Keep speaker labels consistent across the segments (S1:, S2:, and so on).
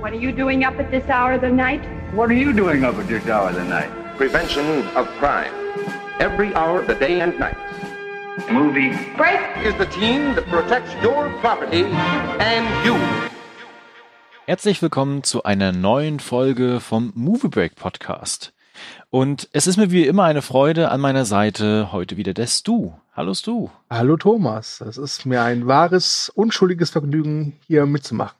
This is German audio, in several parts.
S1: What are you doing up at this hour of the night?
S2: What are you doing up at this hour of the night?
S3: Prevention of crime. Every hour of the day and night.
S2: Movie.
S1: Break!
S3: Is the team that protects your property and you.
S4: Herzlich willkommen zu einer neuen Folge vom Movie Break Podcast. Und es ist mir wie immer eine Freude an meiner Seite heute wieder der Stu. Hallo Stu.
S5: Hallo Thomas, es ist mir ein wahres, unschuldiges Vergnügen, hier mitzumachen.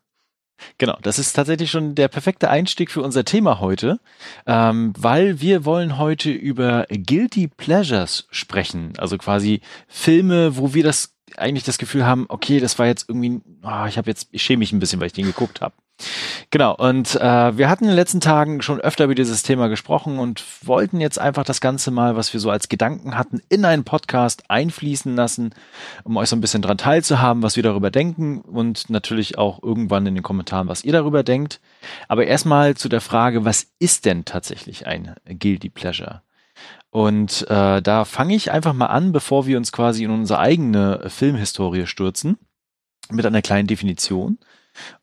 S4: Genau, das ist tatsächlich schon der perfekte Einstieg für unser Thema heute, ähm, weil wir wollen heute über Guilty Pleasures sprechen, also quasi Filme, wo wir das eigentlich das Gefühl haben, okay, das war jetzt irgendwie, oh, ich habe jetzt, ich schäme mich ein bisschen, weil ich den geguckt habe. Genau, und äh, wir hatten in den letzten Tagen schon öfter über dieses Thema gesprochen und wollten jetzt einfach das Ganze mal, was wir so als Gedanken hatten, in einen Podcast einfließen lassen, um euch so ein bisschen dran teilzuhaben, was wir darüber denken und natürlich auch irgendwann in den Kommentaren, was ihr darüber denkt. Aber erstmal zu der Frage, was ist denn tatsächlich ein Guilty Pleasure? Und äh, da fange ich einfach mal an, bevor wir uns quasi in unsere eigene Filmhistorie stürzen, mit einer kleinen Definition.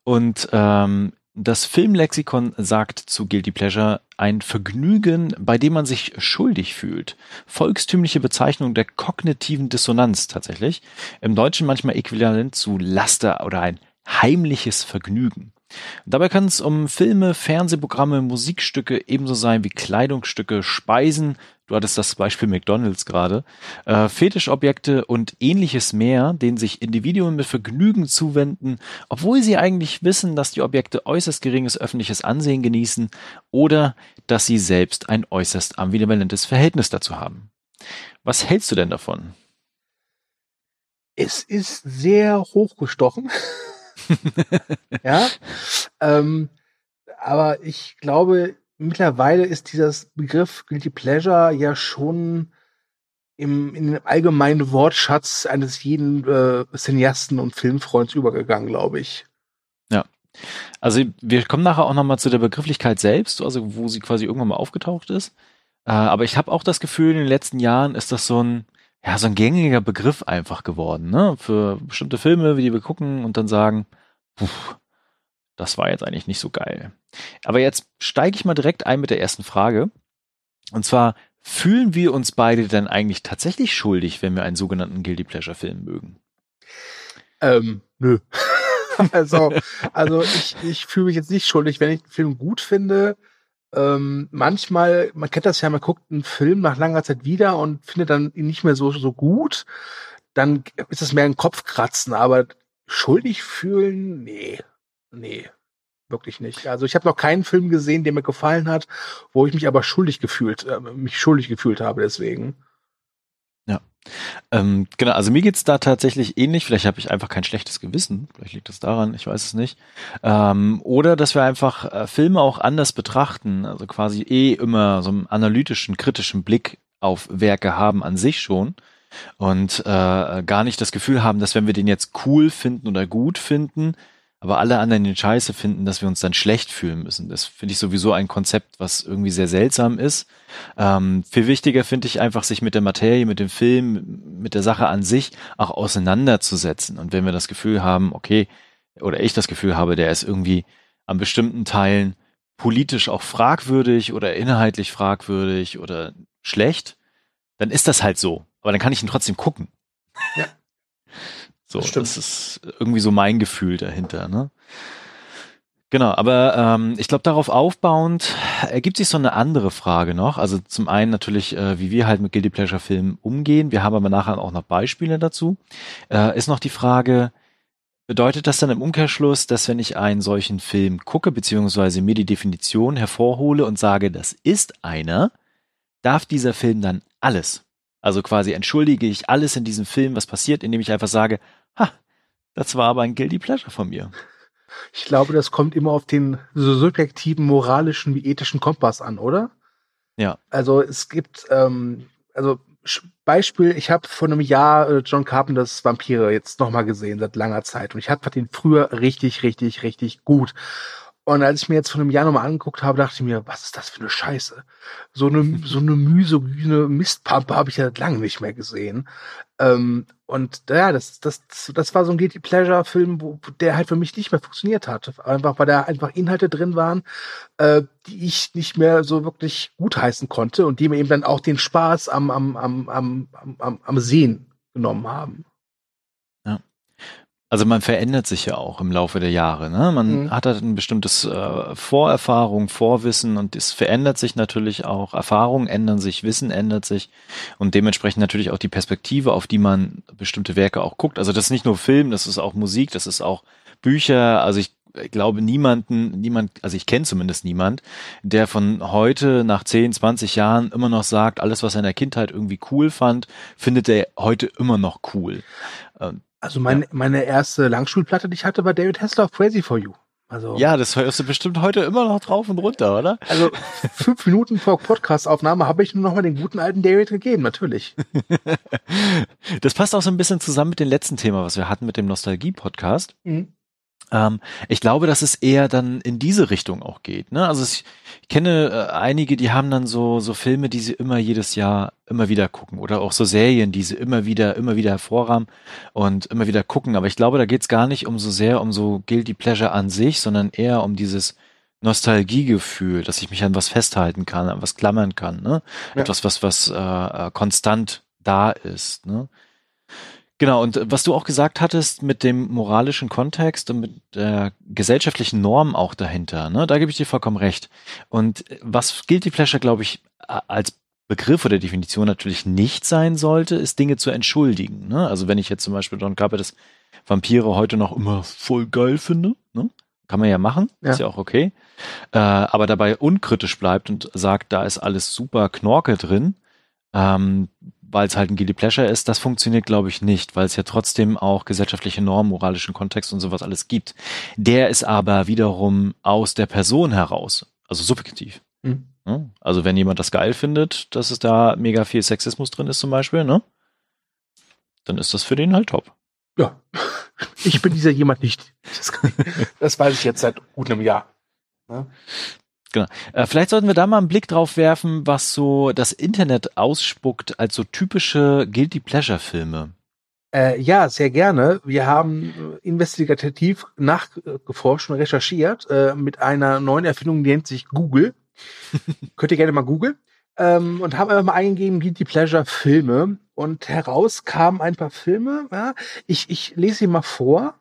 S4: Und ähm, das Filmlexikon sagt zu Guilty Pleasure ein Vergnügen, bei dem man sich schuldig fühlt. Volkstümliche Bezeichnung der kognitiven Dissonanz tatsächlich. Im Deutschen manchmal äquivalent zu Laster oder ein heimliches Vergnügen. Dabei kann es um Filme, Fernsehprogramme, Musikstücke ebenso sein wie Kleidungsstücke, Speisen, du hattest das Beispiel McDonalds gerade, äh, Fetischobjekte und ähnliches mehr, denen sich Individuen mit Vergnügen zuwenden, obwohl sie eigentlich wissen, dass die Objekte äußerst geringes öffentliches Ansehen genießen oder dass sie selbst ein äußerst ambivalentes Verhältnis dazu haben. Was hältst du denn davon?
S5: Es ist sehr hochgestochen. ja. Ähm, aber ich glaube, mittlerweile ist dieses Begriff Guilty Pleasure ja schon im, in den allgemeinen Wortschatz eines jeden äh, Cineasten und Filmfreunds übergegangen, glaube ich.
S4: Ja. Also wir kommen nachher auch nochmal zu der Begrifflichkeit selbst, also wo sie quasi irgendwann mal aufgetaucht ist. Äh, aber ich habe auch das Gefühl, in den letzten Jahren ist das so ein, ja, so ein gängiger Begriff einfach geworden, ne? Für bestimmte Filme, die wir gucken und dann sagen, puh, das war jetzt eigentlich nicht so geil. Aber jetzt steige ich mal direkt ein mit der ersten Frage. Und zwar, fühlen wir uns beide denn eigentlich tatsächlich schuldig, wenn wir einen sogenannten Guilty Pleasure Film mögen?
S5: Ähm, nö. also, also ich, ich fühle mich jetzt nicht schuldig, wenn ich einen Film gut finde. Ähm, manchmal, man kennt das ja, man guckt einen Film nach langer Zeit wieder und findet dann ihn nicht mehr so, so gut. Dann ist es mehr ein Kopfkratzen, aber schuldig fühlen, nee, nee, wirklich nicht. Also ich habe noch keinen Film gesehen, der mir gefallen hat, wo ich mich aber schuldig gefühlt, äh, mich schuldig gefühlt habe deswegen.
S4: Ja. Ähm, genau, also mir geht's da tatsächlich ähnlich. Vielleicht habe ich einfach kein schlechtes Gewissen. Vielleicht liegt das daran, ich weiß es nicht. Ähm, oder dass wir einfach äh, Filme auch anders betrachten. Also quasi eh immer so einen analytischen, kritischen Blick auf Werke haben an sich schon. Und äh, gar nicht das Gefühl haben, dass wenn wir den jetzt cool finden oder gut finden, aber alle anderen den Scheiße finden, dass wir uns dann schlecht fühlen müssen. Das finde ich sowieso ein Konzept, was irgendwie sehr seltsam ist. Ähm, viel wichtiger finde ich einfach, sich mit der Materie, mit dem Film, mit der Sache an sich auch auseinanderzusetzen. Und wenn wir das Gefühl haben, okay, oder ich das Gefühl habe, der ist irgendwie an bestimmten Teilen politisch auch fragwürdig oder inhaltlich fragwürdig oder schlecht, dann ist das halt so. Aber dann kann ich ihn trotzdem gucken.
S5: Ja.
S4: So, das, das, ist irgendwie so mein Gefühl dahinter. Ne? Genau, aber ähm, ich glaube, darauf aufbauend ergibt sich so eine andere Frage noch. Also zum einen natürlich, äh, wie wir halt mit Guilty Pleasure Filmen umgehen. Wir haben aber nachher auch noch Beispiele dazu. Äh, ist noch die Frage, bedeutet das dann im Umkehrschluss, dass wenn ich einen solchen Film gucke, beziehungsweise mir die Definition hervorhole und sage, das ist einer, darf dieser Film dann alles? Also quasi entschuldige ich alles in diesem Film, was passiert, indem ich einfach sage, ha, das war aber ein Guilty Pleasure von mir.
S5: Ich glaube, das kommt immer auf den so subjektiven, moralischen wie ethischen Kompass an, oder?
S4: Ja.
S5: Also es gibt, ähm, also Beispiel, ich habe vor einem Jahr äh, John Carpenters Vampire jetzt nochmal gesehen, seit langer Zeit. Und ich hatte den früher richtig, richtig, richtig gut. Und als ich mir jetzt von einem Jahr nochmal angeguckt habe, dachte ich mir, was ist das für eine Scheiße? So eine, so eine misogyne Mistpampe habe ich ja lange nicht mehr gesehen. Ähm, und ja, das, das, das war so ein Guilty Pleasure-Film, wo der halt für mich nicht mehr funktioniert hat. Einfach, weil da einfach Inhalte drin waren, äh, die ich nicht mehr so wirklich gutheißen konnte und die mir eben dann auch den Spaß am, am, am, am, am, am Sehen genommen haben.
S4: Also man verändert sich ja auch im Laufe der Jahre. Ne? Man mhm. hat halt ein bestimmtes äh, Vorerfahrung, Vorwissen und es verändert sich natürlich auch. Erfahrungen ändern sich, Wissen ändert sich und dementsprechend natürlich auch die Perspektive, auf die man bestimmte Werke auch guckt. Also das ist nicht nur Film, das ist auch Musik, das ist auch Bücher. Also ich ich glaube niemanden, niemand, also ich kenne zumindest niemand, der von heute nach 10, 20 Jahren immer noch sagt, alles, was er in der Kindheit irgendwie cool fand, findet er heute immer noch cool.
S5: Ähm, also mein, ja. meine erste Langschulplatte, die ich hatte, war David Hasselhoff Crazy for You.
S4: Also, ja, das hörst du bestimmt heute immer noch drauf und runter, oder?
S5: Also fünf Minuten vor Podcast-Aufnahme habe ich nur noch mal den guten alten David gegeben, natürlich.
S4: das passt auch so ein bisschen zusammen mit dem letzten Thema, was wir hatten mit dem Nostalgie-Podcast. Mhm. Ähm, ich glaube, dass es eher dann in diese Richtung auch geht. Ne? Also ich, ich kenne äh, einige, die haben dann so so Filme, die sie immer jedes Jahr immer wieder gucken oder auch so Serien, die sie immer wieder immer wieder hervorrahmen und immer wieder gucken. Aber ich glaube, da geht es gar nicht um so sehr um so guilty pleasure an sich, sondern eher um dieses Nostalgiegefühl, dass ich mich an was festhalten kann, an was klammern kann. Ne? Ja. Etwas, was was äh, äh konstant da ist. Ne? Genau, und was du auch gesagt hattest mit dem moralischen Kontext und mit der gesellschaftlichen Norm auch dahinter, ne, da gebe ich dir vollkommen recht. Und was Guilty Pleasure, glaube ich, als Begriff oder Definition natürlich nicht sein sollte, ist Dinge zu entschuldigen. Ne? Also wenn ich jetzt zum Beispiel Don Carpenter's Vampire heute noch immer voll geil finde, ne? kann man ja machen, ja. ist ja auch okay, äh, aber dabei unkritisch bleibt und sagt, da ist alles super Knorke drin, ähm, weil es halt ein Guilty Pleasure ist, das funktioniert, glaube ich, nicht, weil es ja trotzdem auch gesellschaftliche Normen, moralischen Kontext und sowas alles gibt. Der ist aber wiederum aus der Person heraus, also subjektiv. Mhm. Also wenn jemand das geil findet, dass es da mega viel Sexismus drin ist zum Beispiel, ne? Dann ist das für den halt top.
S5: Ja, ich bin dieser jemand nicht. Das, das weiß ich jetzt seit gut einem Jahr.
S4: Ne? Genau. Äh, vielleicht sollten wir da mal einen Blick drauf werfen, was so das Internet ausspuckt als so typische Guilty Pleasure Filme.
S5: Äh, ja, sehr gerne. Wir haben investigativ nachgeforscht und recherchiert äh, mit einer neuen Erfindung, die nennt sich Google. Könnt ihr gerne mal googeln. Ähm, und haben einfach mal eingegeben, Guilty Pleasure Filme. Und heraus kamen ein paar Filme. Ja. Ich, ich lese sie mal vor.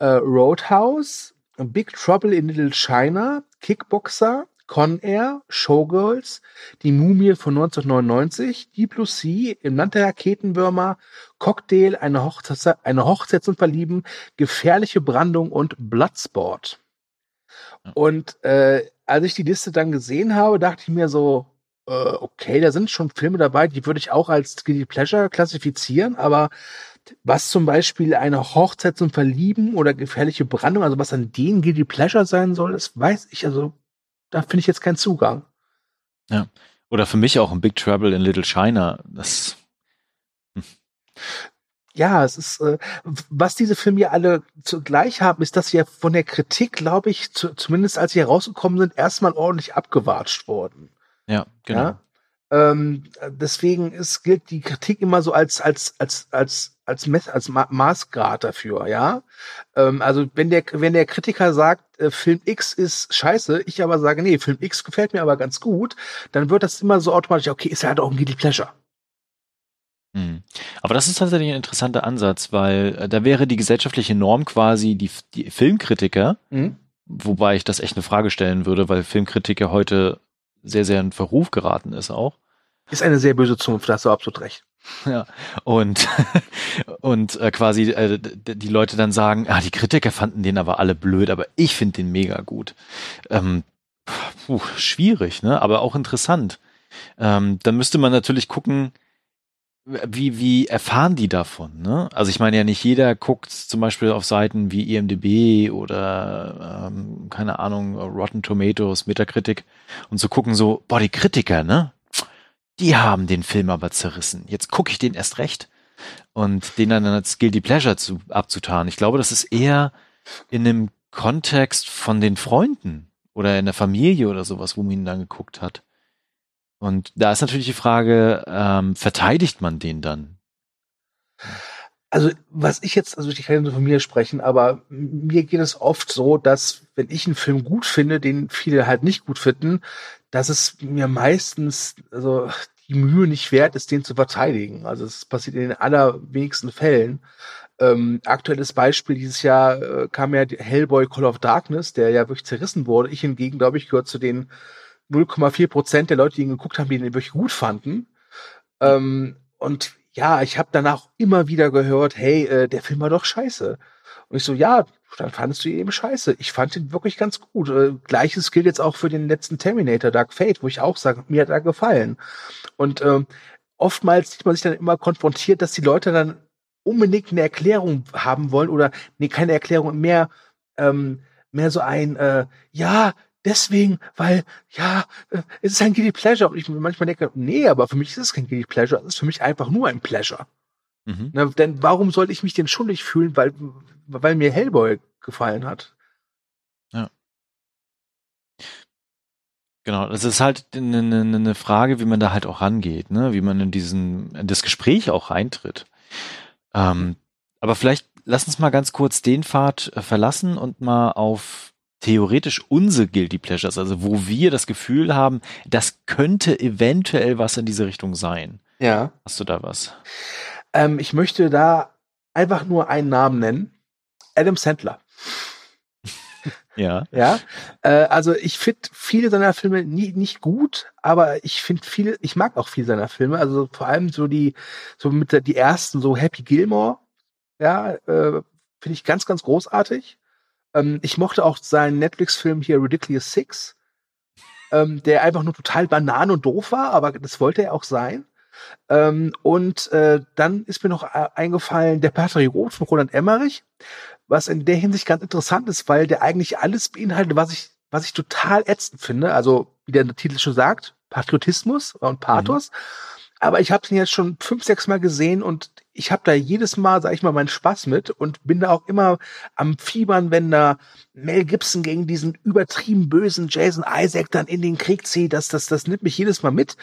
S5: Äh, Roadhouse, Big Trouble in Little China, Kickboxer, Con Air, Showgirls, Die Mumie von 1999, Deep Blue Sea, Im Land der Raketenwürmer, Cocktail, eine, Hochzeits eine Hochzeit zum Verlieben, Gefährliche Brandung und Bloodsport. Und äh, als ich die Liste dann gesehen habe, dachte ich mir so, äh, okay, da sind schon Filme dabei, die würde ich auch als Guilty Pleasure klassifizieren, aber was zum Beispiel eine Hochzeit zum Verlieben oder gefährliche Brandung, also was an denen Guilty Pleasure sein soll, das weiß ich also da finde ich jetzt keinen Zugang.
S4: Ja. Oder für mich auch ein Big Trouble in Little China. Das.
S5: Hm. Ja, es ist, äh, was diese Filme ja alle zugleich haben, ist, dass sie ja von der Kritik, glaube ich, zu, zumindest als sie herausgekommen sind, erstmal ordentlich abgewatscht wurden.
S4: Ja, genau. Ja?
S5: Ähm, deswegen ist, gilt die Kritik immer so als, als, als, als, als, Mess, als Ma Maßgrad dafür, ja. Ähm, also wenn der, wenn der Kritiker sagt, äh, Film X ist scheiße, ich aber sage, nee, Film X gefällt mir aber ganz gut, dann wird das immer so automatisch, okay, ist ja halt auch ein Guilty Pleasure.
S4: Hm. Aber das ist tatsächlich ein interessanter Ansatz, weil äh, da wäre die gesellschaftliche Norm quasi die, die Filmkritiker, mhm. wobei ich das echt eine Frage stellen würde, weil Filmkritiker heute sehr, sehr in Verruf geraten ist auch.
S5: Ist eine sehr böse Zunft, da hast du absolut recht.
S4: Ja, und, und äh, quasi äh, die Leute dann sagen, ah, die Kritiker fanden den aber alle blöd, aber ich finde den mega gut. Ähm, puh, schwierig, ne? Aber auch interessant. Ähm, dann müsste man natürlich gucken, wie, wie erfahren die davon? Ne? Also ich meine ja nicht jeder guckt zum Beispiel auf Seiten wie IMDB oder ähm, keine Ahnung, Rotten Tomatoes, Metacritic und zu so gucken so, boah, die Kritiker, ne? Die haben den Film aber zerrissen. Jetzt gucke ich den erst recht und den dann als Guilty Pleasure zu, abzutan. Ich glaube, das ist eher in einem Kontext von den Freunden oder in der Familie oder sowas, wo man ihn dann geguckt hat. Und da ist natürlich die Frage, ähm, verteidigt man den dann?
S5: Also, was ich jetzt, also ich kann nur von mir sprechen, aber mir geht es oft so, dass wenn ich einen Film gut finde, den viele halt nicht gut finden, dass es mir meistens, also die Mühe nicht wert ist, den zu verteidigen. Also es passiert in den allerwenigsten Fällen. Ähm, aktuelles Beispiel dieses Jahr äh, kam ja Hellboy Call of Darkness, der ja wirklich zerrissen wurde. Ich hingegen, glaube ich, gehört zu den 0,4 Prozent der Leute, die ihn geguckt haben, die ihn wirklich gut fanden. Ähm, und ja, ich habe danach immer wieder gehört, hey, äh, der Film war doch scheiße. Und ich so, ja, dann fandest du ihn eben scheiße. Ich fand ihn wirklich ganz gut. Äh, Gleiches gilt jetzt auch für den letzten Terminator, Dark Fate, wo ich auch sage, mir hat er gefallen. Und ähm, oftmals sieht man sich dann immer konfrontiert, dass die Leute dann unbedingt eine Erklärung haben wollen oder nee, keine Erklärung, mehr ähm, mehr so ein äh, ja, deswegen, weil, ja, äh, es ist ein Guilty Pleasure. Und ich manchmal denke, nee, aber für mich ist es kein Guilty Pleasure, es ist für mich einfach nur ein Pleasure. Mhm. Na, denn warum sollte ich mich denn schuldig fühlen, weil, weil mir Hellboy gefallen hat?
S4: Ja. Genau, das ist halt eine, eine, eine Frage, wie man da halt auch rangeht, ne? wie man in diesen, in das Gespräch auch reintritt. Ähm, aber vielleicht lass uns mal ganz kurz den Pfad äh, verlassen und mal auf theoretisch unsere Guilty Pleasures, also wo wir das Gefühl haben, das könnte eventuell was in diese Richtung sein.
S5: Ja.
S4: Hast du da was?
S5: Ähm, ich möchte da einfach nur einen Namen nennen. Adam Sandler.
S4: ja.
S5: Ja. Äh, also ich finde viele seiner Filme nie, nicht gut, aber ich finde viele, ich mag auch viele seiner Filme. Also vor allem so die, so mit der, die ersten, so Happy Gilmore, ja, äh, finde ich ganz, ganz großartig. Ähm, ich mochte auch seinen Netflix-Film hier Ridiculous Six, ähm, der einfach nur total banan und doof war, aber das wollte er auch sein. Ähm, und äh, dann ist mir noch äh, eingefallen der Patriot von Roland Emmerich, was in der Hinsicht ganz interessant ist, weil der eigentlich alles beinhaltet, was ich, was ich total ätzend finde. Also, wie der Titel schon sagt, Patriotismus und Pathos. Mhm. Aber ich habe den jetzt schon fünf, sechs Mal gesehen und ich habe da jedes Mal, sag ich mal, meinen Spaß mit und bin da auch immer am Fiebern, wenn da Mel Gibson gegen diesen übertrieben bösen Jason Isaac dann in den Krieg zieht. Das, das, das nimmt mich jedes Mal mit.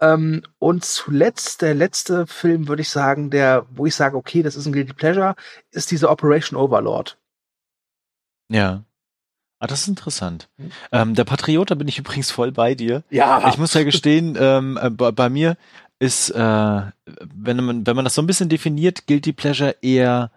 S5: Ähm, und zuletzt, der letzte Film, würde ich sagen, der, wo ich sage, okay, das ist ein Guilty Pleasure, ist diese Operation Overlord.
S4: Ja. Ah, das ist interessant. Mhm. Ähm, der Patriot, da bin ich übrigens voll bei dir.
S5: Ja.
S4: Ich muss ja gestehen, ähm, äh, bei, bei, mir ist, äh, wenn man, wenn man das so ein bisschen definiert, Guilty Pleasure eher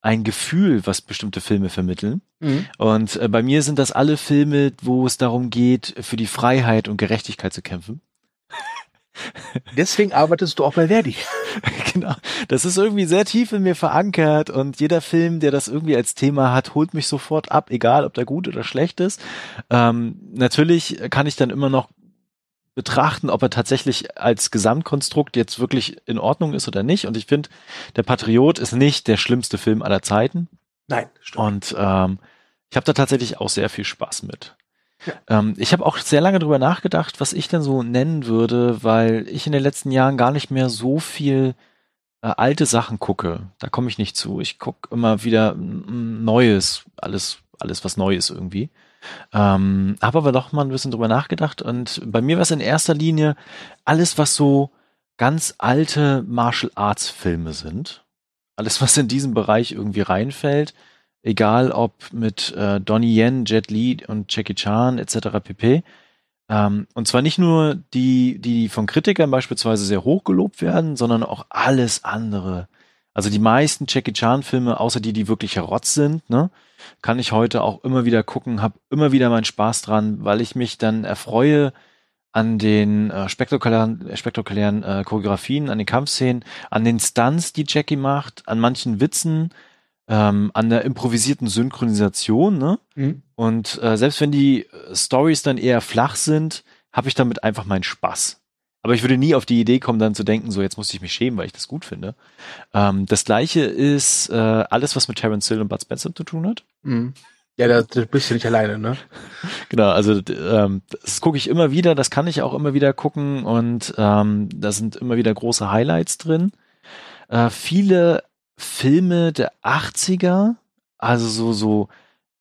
S4: ein Gefühl, was bestimmte Filme vermitteln. Mhm. Und äh, bei mir sind das alle Filme, wo es darum geht, für die Freiheit und Gerechtigkeit zu kämpfen.
S5: Deswegen arbeitest du auch bei Verdi.
S4: genau. Das ist irgendwie sehr tief in mir verankert und jeder Film, der das irgendwie als Thema hat, holt mich sofort ab, egal ob der gut oder schlecht ist. Ähm, natürlich kann ich dann immer noch betrachten, ob er tatsächlich als Gesamtkonstrukt jetzt wirklich in Ordnung ist oder nicht. Und ich finde, der Patriot ist nicht der schlimmste Film aller Zeiten.
S5: Nein,
S4: stimmt. Und ähm, ich habe da tatsächlich auch sehr viel Spaß mit. Ja. Ähm, ich habe auch sehr lange drüber nachgedacht, was ich denn so nennen würde, weil ich in den letzten Jahren gar nicht mehr so viel äh, alte Sachen gucke. Da komme ich nicht zu. Ich gucke immer wieder Neues, alles, alles was Neues irgendwie. Ähm, habe aber doch mal ein bisschen drüber nachgedacht und bei mir war es in erster Linie alles, was so ganz alte Martial Arts Filme sind. Alles, was in diesem Bereich irgendwie reinfällt. Egal ob mit äh, Donnie Yen, Jet Li und Jackie Chan etc. pp. Ähm, und zwar nicht nur die, die von Kritikern beispielsweise sehr hoch gelobt werden, sondern auch alles andere. Also die meisten Jackie Chan Filme, außer die, die wirklich Rotz sind, ne, kann ich heute auch immer wieder gucken, habe immer wieder meinen Spaß dran, weil ich mich dann erfreue an den äh, spektakulären, spektakulären äh, Choreografien, an den Kampfszenen, an den Stunts, die Jackie macht, an manchen Witzen, ähm, an der improvisierten Synchronisation. Ne? Mhm. Und äh, selbst wenn die Stories dann eher flach sind, habe ich damit einfach meinen Spaß. Aber ich würde nie auf die Idee kommen, dann zu denken, so jetzt muss ich mich schämen, weil ich das gut finde. Ähm, das gleiche ist äh, alles, was mit Terence Hill und Bud Spencer zu tun hat.
S5: Mhm. Ja, da, da bist du nicht alleine, ne?
S4: Genau, also ähm, das gucke ich immer wieder, das kann ich auch immer wieder gucken und ähm, da sind immer wieder große Highlights drin. Äh, viele Filme der 80er, also so, so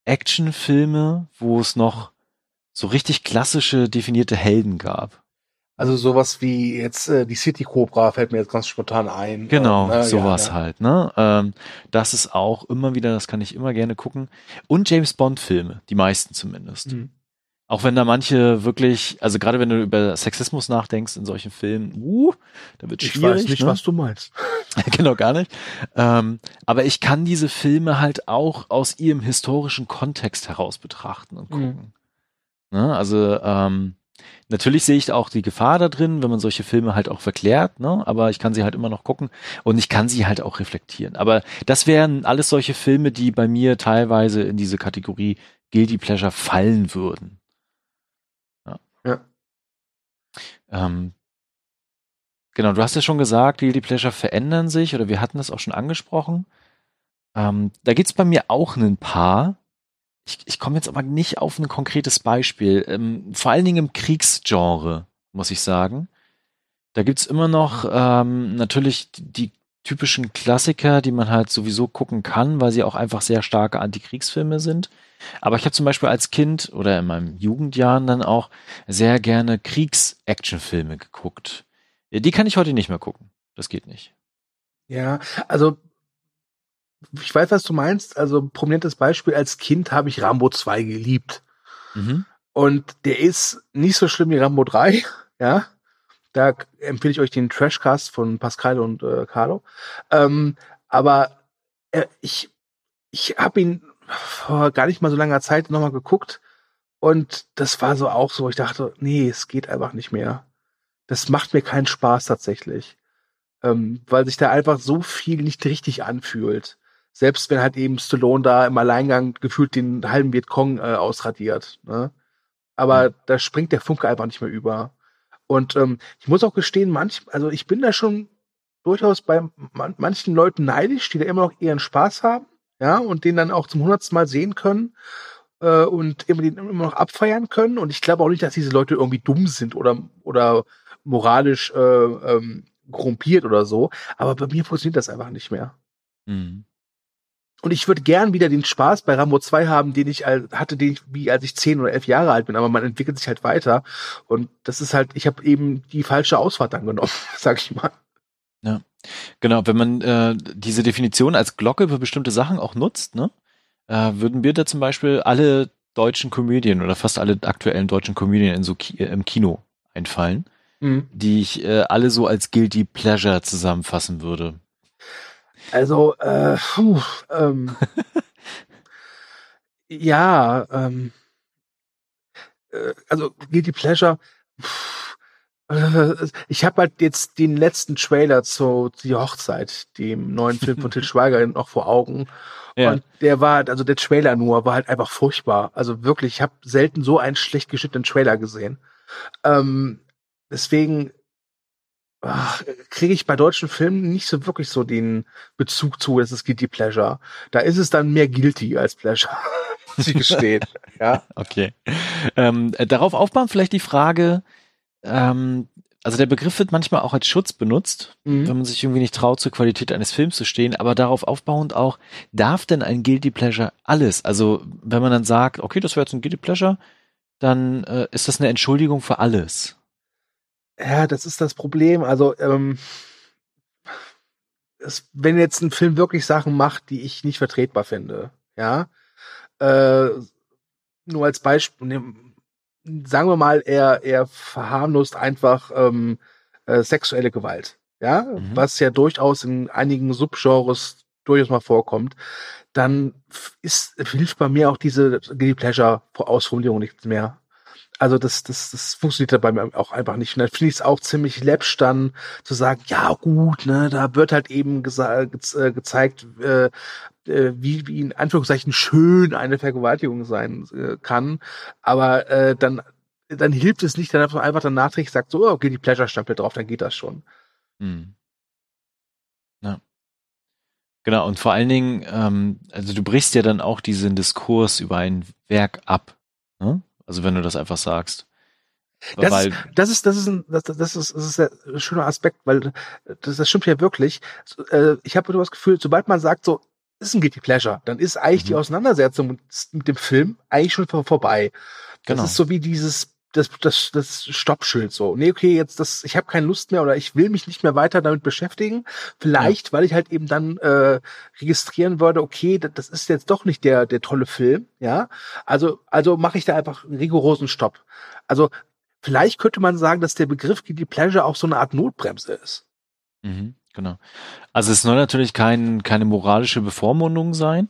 S4: Actionfilme, wo es noch so richtig klassische definierte Helden gab.
S5: Also sowas wie jetzt äh, die City Cobra fällt mir jetzt ganz spontan ein.
S4: Genau,
S5: Ähm, äh,
S4: sowas
S5: ja,
S4: halt, ne? Ähm, das ist auch immer wieder, das kann ich immer gerne gucken. Und James Bond-Filme, die meisten zumindest.
S5: Mhm.
S4: Auch wenn da manche wirklich, also gerade wenn du über Sexismus nachdenkst in solchen Filmen, uh, da wird
S5: Ich
S4: schwierig.
S5: weiß nicht,
S4: ne?
S5: was du meinst.
S4: genau, gar nicht. Ähm, aber ich kann diese Filme halt auch aus ihrem historischen Kontext heraus betrachten und gucken. Ne? Also ähm, natürlich sehe ich auch die Gefahr da drin, wenn man solche Filme halt auch verklärt, ne? aber ich kann sie halt immer noch gucken und ich kann sie halt auch reflektieren. Aber das wären alles solche Filme, die bei mir teilweise in diese Kategorie Guilty Pleasure fallen würden. Ja.
S5: Ja.
S4: Ähm, genau, du hast ja schon gesagt, Guilty Pleasure verändern sich oder wir hatten das auch schon angesprochen. Ähm, da gibt's bei mir auch ein paar. Ich, ich komme jetzt aber nicht auf ein konkretes Beispiel. Ähm, vor allen Dingen im Kriegsgenre, muss ich sagen. Da gibt's immer noch ähm, natürlich die, typischen Klassiker, die man halt sowieso gucken kann, weil sie auch einfach sehr starke Antikriegsfilme sind. Aber ich habe zum Beispiel als Kind oder in meinen Jugendjahren dann auch sehr gerne Kriegs-Actionfilme geguckt. Die kann ich heute nicht mehr gucken. Das geht nicht.
S5: Ja, also ich weiß, was du meinst. Also prominentes Beispiel, als Kind habe ich Rambo 2 geliebt.
S4: Mhm.
S5: Und der ist nicht so schlimm wie Rambo 3, ja. Da empfehle ich euch den Trashcast von Pascal und äh, Carlo. Ähm, aber äh, ich, ich habe ihn vor gar nicht mal so langer Zeit nochmal geguckt und das war so auch so, ich dachte, nee, es geht einfach nicht mehr. Das macht mir keinen Spaß tatsächlich. Ähm, weil sich da einfach so viel nicht richtig anfühlt. Selbst wenn halt eben Stallone da im Alleingang gefühlt den halben Vietcong äh, ausradiert. Ne? Aber da springt der Funke einfach nicht mehr über. Und ähm, ich muss auch gestehen, manch, also ich bin da schon durchaus bei man, manchen Leuten neidisch, die da immer noch ihren Spaß haben, ja, und den dann auch zum hundertsten Mal sehen können äh, und immer, den immer noch abfeiern können. Und ich glaube auch nicht, dass diese Leute irgendwie dumm sind oder, oder moralisch äh, ähm, korrumpiert oder so. Aber bei mir funktioniert das einfach nicht mehr.
S4: Mhm.
S5: Und ich würde gern wieder den Spaß bei Rambo 2 haben, den ich hatte, den ich, wie als ich zehn oder elf Jahre alt bin, aber man entwickelt sich halt weiter. Und das ist halt, ich habe eben die falsche Ausfahrt dann genommen, sag ich mal.
S4: Genau, wenn man äh, diese Definition als Glocke für bestimmte Sachen auch nutzt, ne, äh, würden wir da zum Beispiel alle deutschen Komödien oder fast alle aktuellen deutschen Komödien in so Ki äh, im Kino einfallen, die ich äh, alle so als Guilty Pleasure zusammenfassen würde.
S5: Also, äh, puh, ähm, ja, ähm, äh, also Guilty Pleasure. pff, äh, Ich habe halt jetzt den letzten Trailer zu Die Hochzeit, dem neuen Film von Til Schweiger, noch vor Augen.
S4: Ja.
S5: Und der war, halt- also der Trailer nur, war halt einfach furchtbar. Also wirklich, ich habe selten so einen schlecht geschnittenen Trailer gesehen. Ähm, deswegen kriege ich bei deutschen Filmen nicht so wirklich so den Bezug zu, das ist Guilty Pleasure. Da ist es dann mehr Guilty als Pleasure, muss ich gestehen. ja.
S4: Okay. Ähm, äh, darauf aufbauen vielleicht die Frage, ähm, also der Begriff wird manchmal auch als Schutz benutzt,
S5: Mhm.
S4: wenn man sich irgendwie nicht traut, zur Qualität eines Films zu stehen, aber darauf aufbauend auch, darf denn ein Guilty Pleasure alles? Also wenn man dann sagt, okay, das wäre jetzt ein Guilty Pleasure, dann äh, ist das eine Entschuldigung für alles.
S5: Ja, das ist das Problem. Also, ähm, es, wenn jetzt ein Film wirklich Sachen macht, die ich nicht vertretbar finde, ja, äh, nur als Beispiel, ne, sagen wir mal, er, er verharmlost einfach ähm, äh, sexuelle Gewalt, ja,
S4: Mhm.
S5: was ja durchaus in einigen Subgenres durchaus mal vorkommt, dann ist, hilft bei mir auch diese Guilty Pleasure Ausformulierung nichts mehr. Also das, das, das funktioniert da bei mir auch einfach nicht. Und dann finde ich es auch ziemlich läppsch dann zu sagen, ja gut, ne, da wird halt eben gez- äh, gezeigt, äh, äh, wie, wie in Anführungszeichen schön eine Vergewaltigung sein äh, kann. Aber äh, dann, dann hilft es nicht, dann einfach einfach dann nachträglich sagt, so, oh, okay, die Pleasure-Stempel drauf, dann geht das schon.
S4: Hm. Ja. Genau, und vor allen Dingen, ähm, also du brichst ja dann auch diesen Diskurs über ein Werk ab. Ne? Also wenn du das einfach sagst.
S5: Das
S4: Weil,
S5: ist, das ist, das ist ein, das, das ist, das ist ein schöner Aspekt, weil das, das stimmt ja wirklich. Äh, Ich habe nur das Gefühl, sobald man sagt, so, ist ein Guilty Pleasure, dann ist eigentlich die
S4: Mhm.
S5: Auseinandersetzung mit, mit dem Film eigentlich schon vor- vorbei.
S4: Genau.
S5: Das ist so wie dieses das, das, das Stoppschild so. Nee, okay, jetzt das, ich habe keine Lust mehr oder ich will mich nicht mehr weiter damit beschäftigen. Vielleicht, weil ich halt eben dann äh, registrieren würde, okay, das, das ist jetzt doch nicht der, der tolle Film, ja. Also, also mache ich da einfach einen rigorosen Stopp. Also vielleicht könnte man sagen, dass der Begriff Guilty Pleasure auch so eine Art Notbremse ist.
S4: Mhm, genau. Also es soll natürlich kein, keine moralische Bevormundung sein,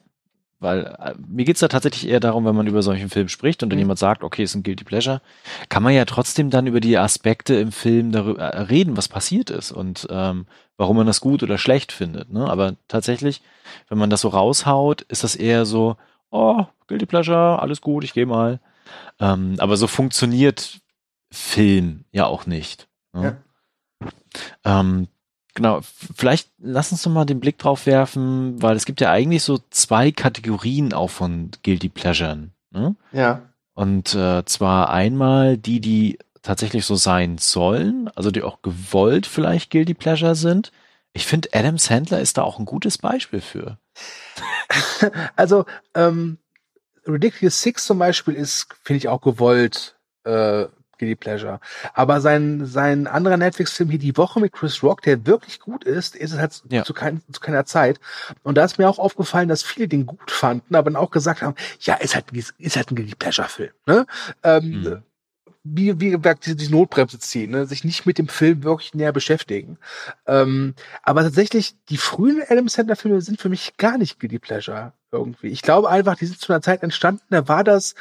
S4: weil äh, mir geht's da tatsächlich eher darum, wenn man über solchen Film spricht und dann
S5: Mhm.
S4: jemand sagt, okay, ist ein Guilty Pleasure, kann man ja trotzdem dann über die Aspekte im Film darüber äh, reden, was passiert ist und ähm, warum man das gut oder schlecht findet. Ne? Aber tatsächlich, wenn man das so raushaut, ist das eher so, oh, Guilty Pleasure, alles gut, ich gehe mal. Ähm, aber so funktioniert Film ja auch nicht. Ne? Ähm, genau, vielleicht lass uns noch mal den Blick drauf werfen, weil es gibt ja eigentlich so zwei Kategorien auch von Guilty Pleasuren. Ne?
S5: Ja.
S4: Und äh, zwar einmal die, die tatsächlich so sein sollen, also die auch gewollt vielleicht Guilty Pleasure sind. Ich finde, Adam Sandler ist da auch ein gutes Beispiel für.
S5: Also, ähm, Ridiculous Six zum Beispiel ist, finde ich, auch gewollt äh, Guilty Pleasure. Aber sein, sein anderer Netflix-Film hier die Woche mit Chris Rock, der wirklich gut ist, ist es halt
S4: Ja.
S5: zu, kein, zu keiner Zeit. Und da ist mir auch aufgefallen, dass viele den gut fanden, aber dann auch gesagt haben, ja, ist halt, ist halt ein Guilty Pleasure-Film. Ne? Ähm,
S4: Mhm.
S5: Wie, wie gesagt, diese, diese Notbremse ziehen, ne? sich nicht mit dem Film wirklich näher beschäftigen. Ähm, aber tatsächlich, die frühen Adam Sandler-Filme sind für mich gar nicht Guilty Pleasure irgendwie. Ich glaube einfach, die sind zu einer Zeit entstanden, da war das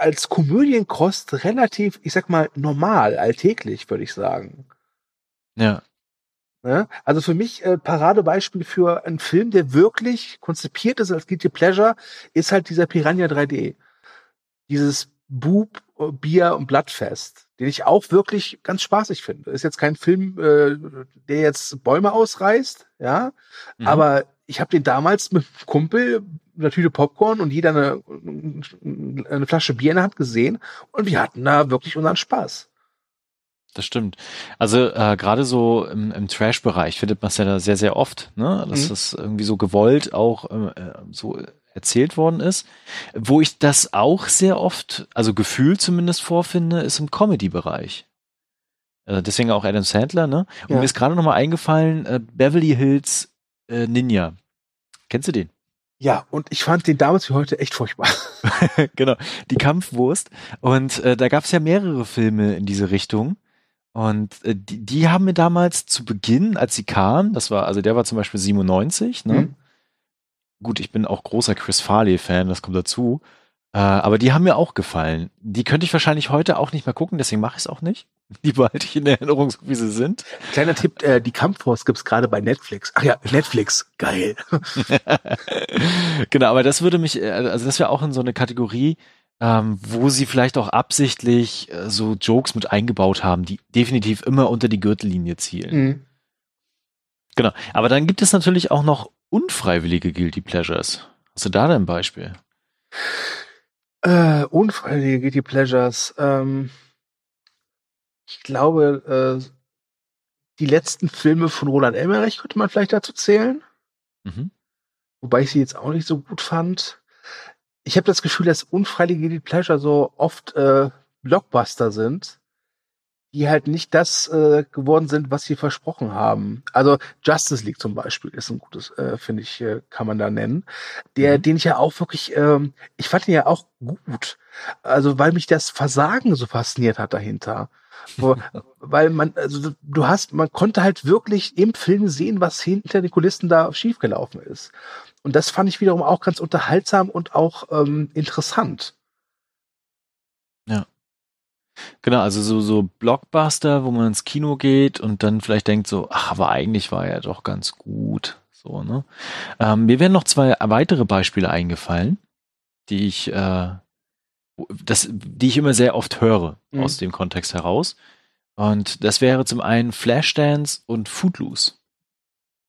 S5: als Komödienkost relativ, ich sag mal, normal, alltäglich, würde ich sagen.
S4: Ja,
S5: Ne? Also für mich äh, Paradebeispiel für einen Film, der wirklich konzipiert ist als Guilty Pleasure, ist halt dieser Piranha 3D. Dieses Boob, äh, Bier und Blattfest, den ich auch wirklich ganz spaßig finde. Ist jetzt kein Film, äh, der jetzt Bäume ausreißt, ja,
S4: Mhm.
S5: aber ich habe den damals mit Kumpel eine Tüte Popcorn und jeder eine, eine Flasche Bier in der Hand gesehen und wir hatten da wirklich unseren Spaß.
S4: Das stimmt. Also äh, gerade so im, im Trash-Bereich findet man es ja da sehr, sehr oft, ne? dass
S5: Mhm.
S4: das irgendwie so gewollt auch äh, so erzählt worden ist. Wo ich das auch sehr oft, also Gefühl zumindest vorfinde, ist im Comedy-Bereich. Äh, deswegen auch Adam Sandler, ne? Und
S5: Ja.
S4: mir ist gerade noch mal eingefallen, äh, Beverly Hills äh, Ninja. Kennst du den?
S5: Ja, und ich fand den damals wie heute echt furchtbar.
S4: genau, die Kampfwurst. Und äh, da gab es ja mehrere Filme in diese Richtung. Und äh, die, die haben mir damals zu Beginn, als sie kamen, das war, also der war zum Beispiel 97, ne?
S5: Mhm.
S4: Gut, ich bin auch großer Chris Farley-Fan, das kommt dazu. Äh, aber die haben mir auch gefallen. Die könnte ich wahrscheinlich heute auch nicht mehr gucken, deswegen mache ich es auch nicht. Die behalte ich in Erinnerung, so wie sie sind.
S5: Kleiner Tipp, äh, die Kampfforce gibt's gerade bei Netflix. Ach ja, Netflix, geil.
S4: genau, aber das würde mich, äh, also das wäre auch in so eine Kategorie, ähm, wo sie vielleicht auch absichtlich äh, so Jokes mit eingebaut haben, die definitiv immer unter die Gürtellinie zielen.
S5: Mhm.
S4: Genau. Aber dann gibt es natürlich auch noch unfreiwillige Guilty Pleasures. Hast du da denn ein Beispiel?
S5: Äh, unfreiwillige Guilty Pleasures. Ähm, ich glaube, äh, die letzten Filme von Roland Emmerich könnte man vielleicht dazu zählen.
S4: Mhm.
S5: Wobei ich sie jetzt auch nicht so gut fand. Ich habe das Gefühl, dass unfreiwillige Guilty Pleasure so oft äh, Blockbuster sind, die halt nicht das äh, geworden sind, was sie versprochen haben. Also Justice League zum Beispiel ist ein gutes, äh, finde ich, äh, kann man da nennen. Der,
S4: Mhm.
S5: den ich ja auch wirklich, ähm, ich fand ihn ja auch gut. Also weil mich das Versagen so fasziniert hat dahinter. Wo, weil man, also du hast, man konnte halt wirklich im Film sehen, was hinter den Kulissen da schiefgelaufen ist. Und das fand ich wiederum auch ganz unterhaltsam und auch ähm, interessant.
S4: Genau, also so, so Blockbuster, wo man ins Kino geht und dann vielleicht denkt so, ach, aber eigentlich war er doch ganz gut. So, ne? Ähm, mir wären noch zwei weitere Beispiele eingefallen, die ich, äh, das, die ich immer sehr oft höre
S5: Mhm.
S4: aus dem Kontext heraus. Und das wäre zum einen Flashdance und Footloose.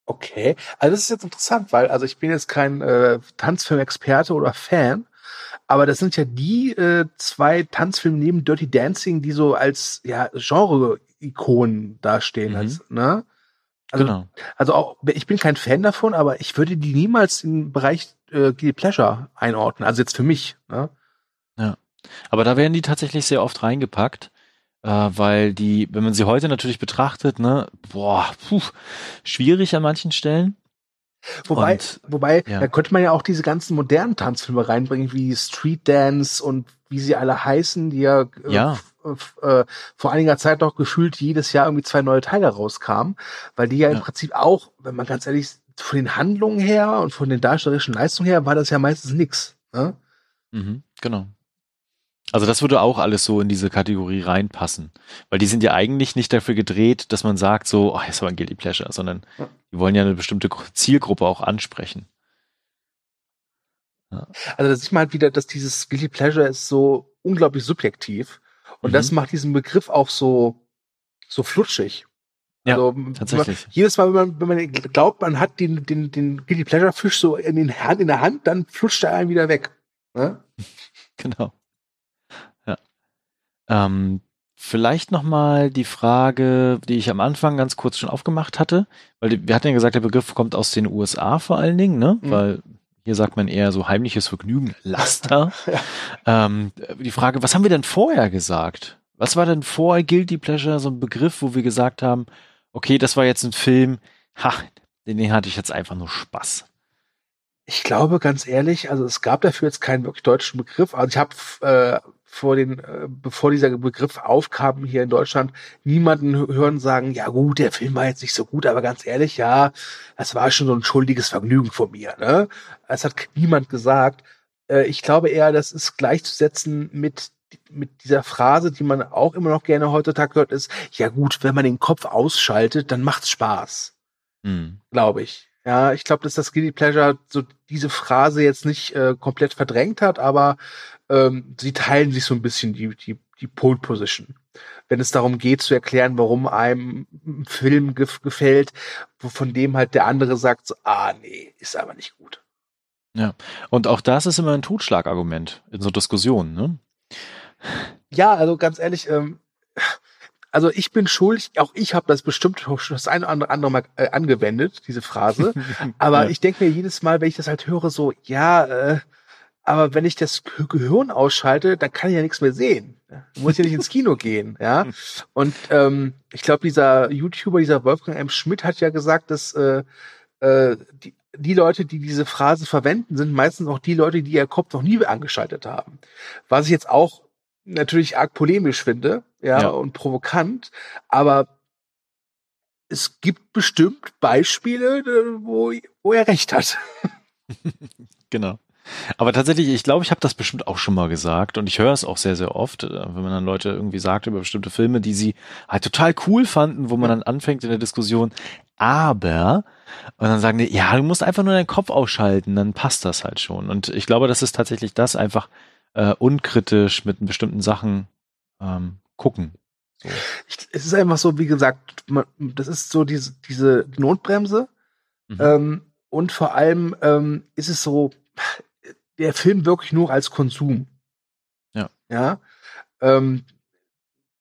S5: Okay, also das ist jetzt interessant, weil also ich bin jetzt kein äh, Tanzfilmexperte oder Fan, aber das sind ja die äh, zwei Tanzfilme neben Dirty Dancing, die so als ja Genre-Ikonen dastehen.
S4: Mhm.
S5: Als, ne? Also,
S4: genau.
S5: also auch ich bin kein Fan davon, aber ich würde die niemals im Bereich äh, Guilty Pleasure einordnen. Also jetzt für mich. Ne?
S4: Aber da werden die tatsächlich sehr oft reingepackt, äh, weil die, wenn man sie heute natürlich betrachtet, ne, boah, puh, schwierig an manchen Stellen.
S5: Wobei,
S4: Und,
S5: wobei,
S4: ja.
S5: da könnte man ja auch diese ganzen modernen Tanzfilme reinbringen, wie Street Dance und wie sie alle heißen, die ja, äh,
S4: Ja.
S5: f- äh, vor einiger Zeit noch gefühlt jedes Jahr irgendwie zwei neue Teile rauskamen, weil die ja, im
S4: Ja.
S5: Prinzip auch, wenn man ganz ehrlich, von den Handlungen her und von den darstellerischen Leistungen her war das ja meistens nix. Ne?
S4: Mhm, genau. Also das würde auch alles so in diese Kategorie reinpassen, weil die sind ja eigentlich nicht dafür gedreht, dass man sagt so, oh, das war ein Guilty Pleasure, sondern
S5: Ja.
S4: die wollen ja eine bestimmte Gru- Zielgruppe auch ansprechen.
S5: Also da sieht man halt wieder, dass dieses Guilty Pleasure ist so unglaublich subjektiv und
S4: Mhm.
S5: das macht diesen Begriff auch so, so flutschig.
S4: Ja,
S5: also,
S4: tatsächlich.
S5: Man, jedes Mal, wenn man, wenn man glaubt, man hat den, den, den Guilty Pleasure Fisch so in, den Hand, in der Hand, dann flutscht er einem wieder weg. Ne?
S4: Genau. Ja. Ähm, vielleicht noch mal die Frage, die ich am Anfang ganz kurz schon aufgemacht hatte, weil wir hatten ja gesagt, der Begriff kommt aus den USA vor allen Dingen, ne?
S5: Mhm.
S4: Weil hier sagt man eher so heimliches Vergnügen, Laster. ähm, die Frage, was haben wir denn vorher gesagt? Was war denn vor Guilty Pleasure so ein Begriff, wo wir gesagt haben, okay, das war jetzt ein Film, ha, den, den hatte ich jetzt einfach nur Spaß.
S5: Ich glaube, ganz ehrlich, also es gab dafür jetzt keinen wirklich deutschen Begriff. Also ich habe äh, vor den, äh, bevor dieser Begriff aufkam hier in Deutschland, niemanden hö- hören sagen, ja gut, der Film war jetzt nicht so gut, aber ganz ehrlich, ja, das war schon so ein schuldiges Vergnügen von mir. Ne? Das hat niemand gesagt. Äh, ich glaube eher, das ist gleichzusetzen mit mit dieser Phrase, die man auch immer noch gerne heutzutage hört, ist, ja gut, wenn man den Kopf ausschaltet, dann macht's Spaß
S4: Hm.
S5: glaube ich. Ja, ich glaube, dass das Guilty Pleasure so diese Phrase jetzt nicht äh, komplett verdrängt hat, aber ähm, sie teilen sich so ein bisschen die, die, die Pole Position. Wenn es darum geht zu erklären, warum einem ein Film gef gefällt, von dem halt der andere sagt, so, ah nee, ist aber nicht gut.
S4: Und auch das ist immer ein Totschlagargument in so Diskussionen, ne?
S5: Ja, also ganz ehrlich, ähm, also ich bin schuldig, auch ich habe das bestimmt das eine oder andere Mal äh, angewendet, diese Phrase. Aber
S4: Ja.
S5: ich denke mir jedes Mal, wenn ich das halt höre, so, ja, äh, aber wenn ich das Ge- Gehirn ausschalte, dann kann ich ja nichts mehr sehen. Ich muss ja nicht ins Kino gehen, ja. Und ähm, ich glaube, dieser YouTuber, dieser Wolfgang M. Schmidt hat ja gesagt, dass äh, äh, die, die Leute, die diese Phrase verwenden, sind meistens auch die Leute, die ihr Kopf noch nie angeschaltet haben. Was ich jetzt auch natürlich arg polemisch finde, ja,
S4: Ja.
S5: und provokant, aber es gibt bestimmt Beispiele, äh, wo, wo er recht hat.
S4: Genau. Aber tatsächlich, ich glaube, ich habe das bestimmt auch schon mal gesagt und ich höre es auch sehr, sehr oft, äh, wenn man dann Leute irgendwie sagt über bestimmte Filme, die sie halt total cool fanden, wo man dann anfängt in der Diskussion, aber, und dann sagen die, ja, du musst einfach nur deinen Kopf ausschalten, dann passt das halt schon. Und ich glaube, das ist tatsächlich das, einfach äh, unkritisch mit bestimmten Sachen ähm, gucken.
S5: Ich, es ist einfach so, wie gesagt, man, das ist so diese, diese Notbremse.
S4: Mhm.
S5: Ähm, und vor allem ähm, ist es so, der Film wirklich nur als Konsum.
S4: Ja.
S5: Ja. Ähm,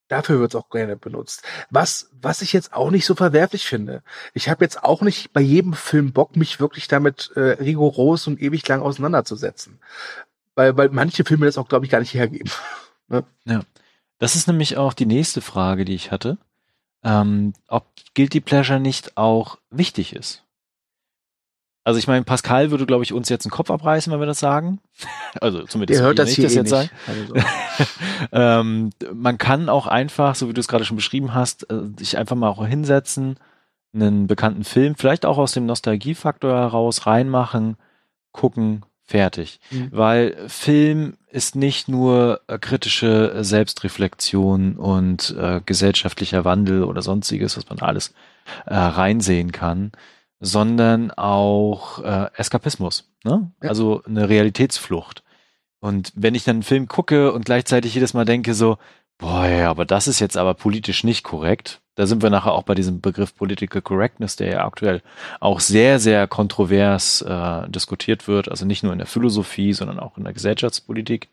S5: dafür wird es auch gerne benutzt. Was, was ich jetzt auch nicht so verwerflich finde. Ich habe jetzt auch nicht bei jedem Film Bock, mich wirklich damit äh, rigoros und ewig lang auseinanderzusetzen. Weil, weil manche Filme das auch, glaube ich, gar nicht hergeben.
S4: Das ist nämlich auch die nächste Frage, die ich hatte. Ähm, ob Guilty Pleasure nicht auch wichtig ist. Also ich meine, Pascal würde, glaube ich, uns jetzt den Kopf abreißen, wenn wir das sagen. Also zumindest
S5: Der hört das hier eh
S4: jetzt
S5: nicht.
S4: sagen.
S5: Also,
S4: ähm, man kann auch einfach, so wie du es gerade schon beschrieben hast, äh, sich einfach mal auch hinsetzen, einen bekannten Film, vielleicht auch aus dem Nostalgiefaktor heraus reinmachen, gucken, fertig.
S5: Mhm.
S4: Weil Film ist nicht nur äh, kritische Selbstreflexion und äh, gesellschaftlicher Wandel oder sonstiges, was man alles äh, reinsehen kann, sondern auch äh, Eskapismus, ne?
S5: Ja.
S4: Also eine Realitätsflucht. Und wenn ich dann einen Film gucke und gleichzeitig jedes Mal denke so, boah, ja, aber das ist jetzt aber politisch nicht korrekt, da sind wir nachher auch bei diesem Begriff Political Correctness, der ja aktuell auch sehr, sehr kontrovers äh, diskutiert wird, also nicht nur in der Philosophie, sondern auch in der Gesellschaftspolitik,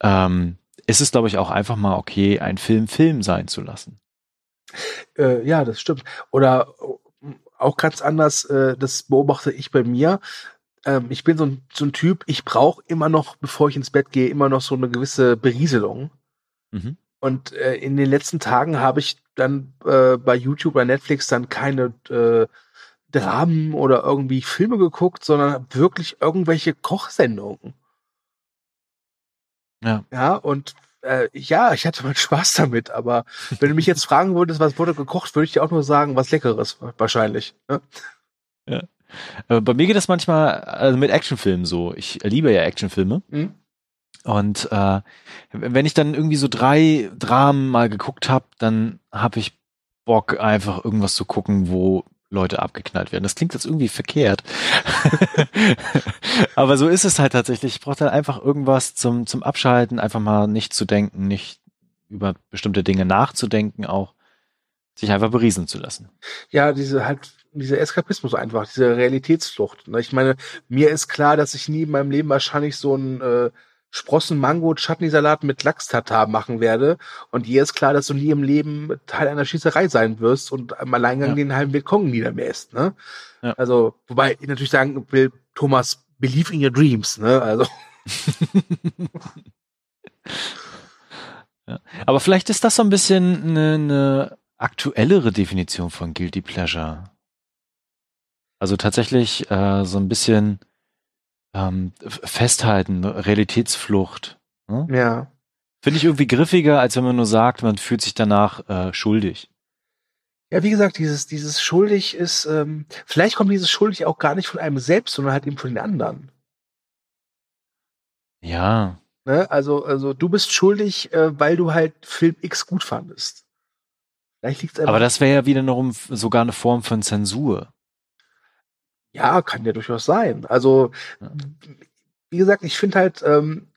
S4: ähm, ist es, glaube ich, auch einfach mal okay, einen Film Film sein zu lassen.
S5: Äh, ja, das stimmt. Oder auch ganz anders, äh, das beobachte ich bei mir. ähm, ich bin so ein, so ein Typ, ich brauche immer noch, bevor ich ins Bett gehe, immer noch so eine gewisse Berieselung.
S4: Mhm.
S5: Und äh, in den letzten Tagen habe ich dann äh, bei YouTube oder Netflix dann keine äh, Dramen oder irgendwie Filme geguckt, sondern wirklich irgendwelche Kochsendungen.
S4: Ja.
S5: Ja, und äh, ja, ich hatte mal Spaß damit, aber wenn du mich jetzt fragen würdest, was wurde gekocht, würde ich dir auch nur sagen, was Leckeres wahrscheinlich. Ne?
S4: Äh, Bei mir geht das manchmal also mit Actionfilmen so. Ich liebe ja Actionfilme.
S5: Mhm.
S4: Und äh, wenn ich dann irgendwie so drei Dramen mal geguckt habe, dann habe ich Bock, einfach irgendwas zu gucken, wo Leute abgeknallt werden. Das klingt jetzt irgendwie verkehrt. Aber so ist es halt tatsächlich. Ich brauche dann einfach irgendwas zum, zum Abschalten, einfach mal nicht zu denken, nicht über bestimmte Dinge nachzudenken, auch sich einfach berieseln zu lassen.
S5: Ja, diese halt, dieser Eskapismus einfach, diese Realitätsflucht. Ne? Ich meine, mir ist klar, dass ich nie in meinem Leben wahrscheinlich so ein äh, Sprossen Mango Chutney-Salat mit Lachs-Tatar machen werde. Und dir ist klar, dass du nie im Leben Teil einer Schießerei sein wirst und am Alleingang
S4: Ja.
S5: den halben Vietcong niedermäßt. Ne?
S4: Ja.
S5: Also, wobei ich natürlich sagen will, Thomas, believe in your dreams. Ne? Also,
S4: Aber vielleicht ist das so ein bisschen eine, eine aktuellere Definition von Guilty Pleasure. Also tatsächlich äh, so ein bisschen ähm, festhalten, Realitätsflucht. Ne?
S5: ja.
S4: Finde ich irgendwie griffiger, als wenn man nur sagt, man fühlt sich danach äh, schuldig.
S5: Ja, wie gesagt, dieses, dieses schuldig ist, ähm, vielleicht kommt dieses schuldig auch gar nicht von einem selbst, sondern halt eben von den anderen.
S4: Ja,
S5: Ne? Also, also du bist schuldig, äh, weil du halt Film X gut fandest. Vielleicht liegt's einfach.
S4: aber das wäre ja wieder noch um, sogar eine Form von Zensur.
S5: Ja, kann ja durchaus sein. Also,
S4: Ja.
S5: wie gesagt, ich finde halt ähm,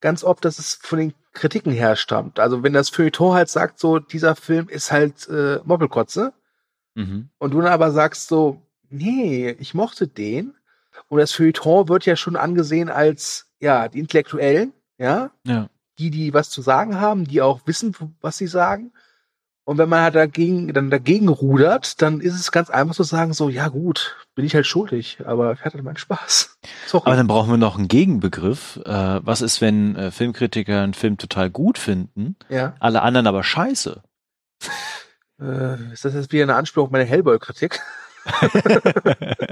S5: ganz oft, dass es von den Kritiken her stammt. Also, wenn das Feuilleton halt sagt, so, dieser Film ist halt äh, Moppelkotze,
S4: Mhm.
S5: und du dann aber sagst so, nee, ich mochte den. Und das Feuilleton wird ja schon angesehen als, ja, die Intellektuellen, ja,
S4: Ja.
S5: die, die was zu sagen haben, die auch wissen, was sie sagen. Und wenn man halt dagegen, dann dagegen rudert, dann ist es ganz einfach zu sagen, so, ja gut, bin ich halt schuldig, aber ich hatte meinen Spaß. Sorry.
S4: Aber dann brauchen wir noch einen Gegenbegriff. Äh, was ist, wenn äh, Filmkritiker einen Film total gut finden,
S5: ja.
S4: alle anderen aber scheiße?
S5: Äh, ist das jetzt wieder eine Anspielung auf meine Hellboy-Kritik?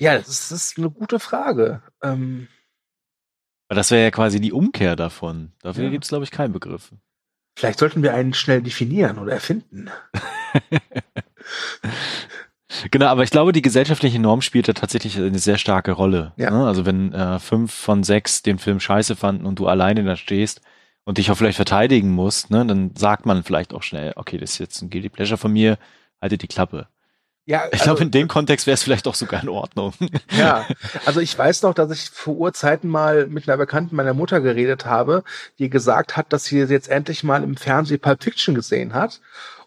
S5: Ja, das ist, das ist eine gute Frage. Ähm,
S4: Das wäre ja quasi die Umkehr davon. Dafür
S5: Ja.
S4: gibt es, glaube ich, keinen Begriff.
S5: Vielleicht sollten wir einen schnell definieren oder erfinden.
S4: Genau, aber ich glaube, die gesellschaftliche Norm spielt da tatsächlich eine sehr starke Rolle.
S5: Ja.
S4: Ne? Also wenn äh, fünf von sechs den Film scheiße fanden und du alleine da stehst und dich auch vielleicht verteidigen musst, ne, dann sagt man vielleicht auch schnell, okay, das ist jetzt ein Guilty Pleasure von mir, halte die Klappe.
S5: Ja,
S4: Ich
S5: also-
S4: glaube, in dem Kontext wäre es vielleicht auch sogar in Ordnung.
S5: Ja, also ich weiß noch, dass ich vor Urzeiten mal mit einer Bekannten meiner Mutter geredet habe, die gesagt hat, dass sie jetzt endlich mal im Fernsehen Pulp Fiction gesehen hat.